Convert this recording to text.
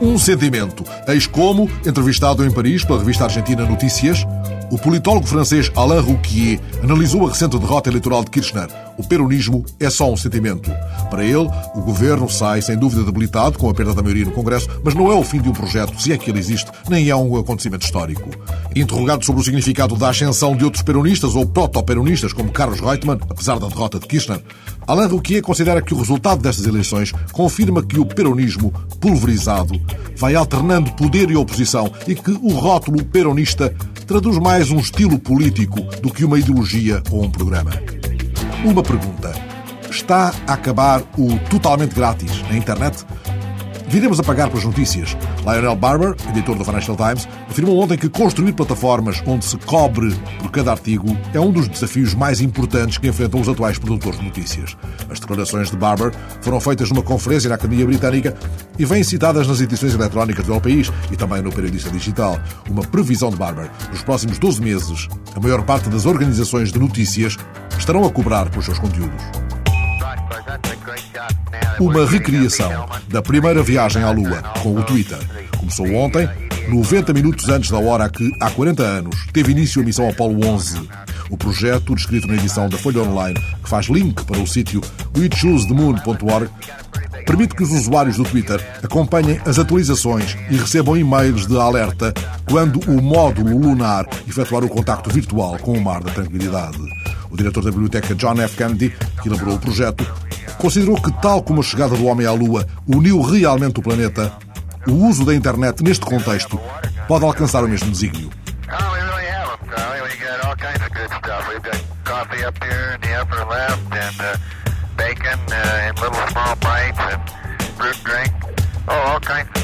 Um sentimento. Eis como, entrevistado em Paris pela revista argentina Notícias, o politólogo francês Alain Rouquier analisou a recente derrota eleitoral de Kirchner. O peronismo é só um sentimento. Para ele, o governo sai sem dúvida debilitado com a perda da maioria no Congresso, mas não é o fim de um projeto, se é que ele existe, nem é um acontecimento histórico. Interrogado sobre o significado da ascensão de outros peronistas ou proto-peronistas, como Carlos Reutemann, apesar da derrota de Kirchner, Alain Rouquier considera que o resultado destas eleições confirma que o peronismo, pulverizado, vai alternando poder e oposição e que o rótulo peronista traduz mais um estilo político do que uma ideologia ou um programa. Uma pergunta. Está a acabar o totalmente grátis na internet? Viremos a pagar pelas notícias. Lionel Barber, editor do Financial Times, afirmou ontem que construir plataformas onde se cobre por cada artigo é um dos desafios mais importantes que enfrentam os atuais produtores de notícias. As declarações de Barber foram feitas numa conferência na Academia Britânica e vêm citadas nas edições eletrónicas do El País e também no periodista digital. Uma previsão de Barber. Nos próximos 12 meses, a maior parte das organizações de notícias estarão a cobrar pelos seus conteúdos uma recriação da primeira viagem à Lua com o Twitter. Começou ontem, 90 minutos antes da hora que, há 40 anos, teve início a missão Apollo 11. O projeto, descrito na edição da Folha Online, que faz link para o sítio wechoosethemoon.org, permite que os usuários do Twitter acompanhem as atualizações e recebam e-mails de alerta quando o módulo lunar efetuar o contacto virtual com o mar da tranquilidade. O diretor da biblioteca John F. Kennedy, que elaborou o projeto, considerou que, tal como a chegada do homem à Lua uniu realmente o planeta, o uso da internet neste contexto pode alcançar o mesmo desígnio. bacon uh, in little small bites and drink. Oh, all kinds of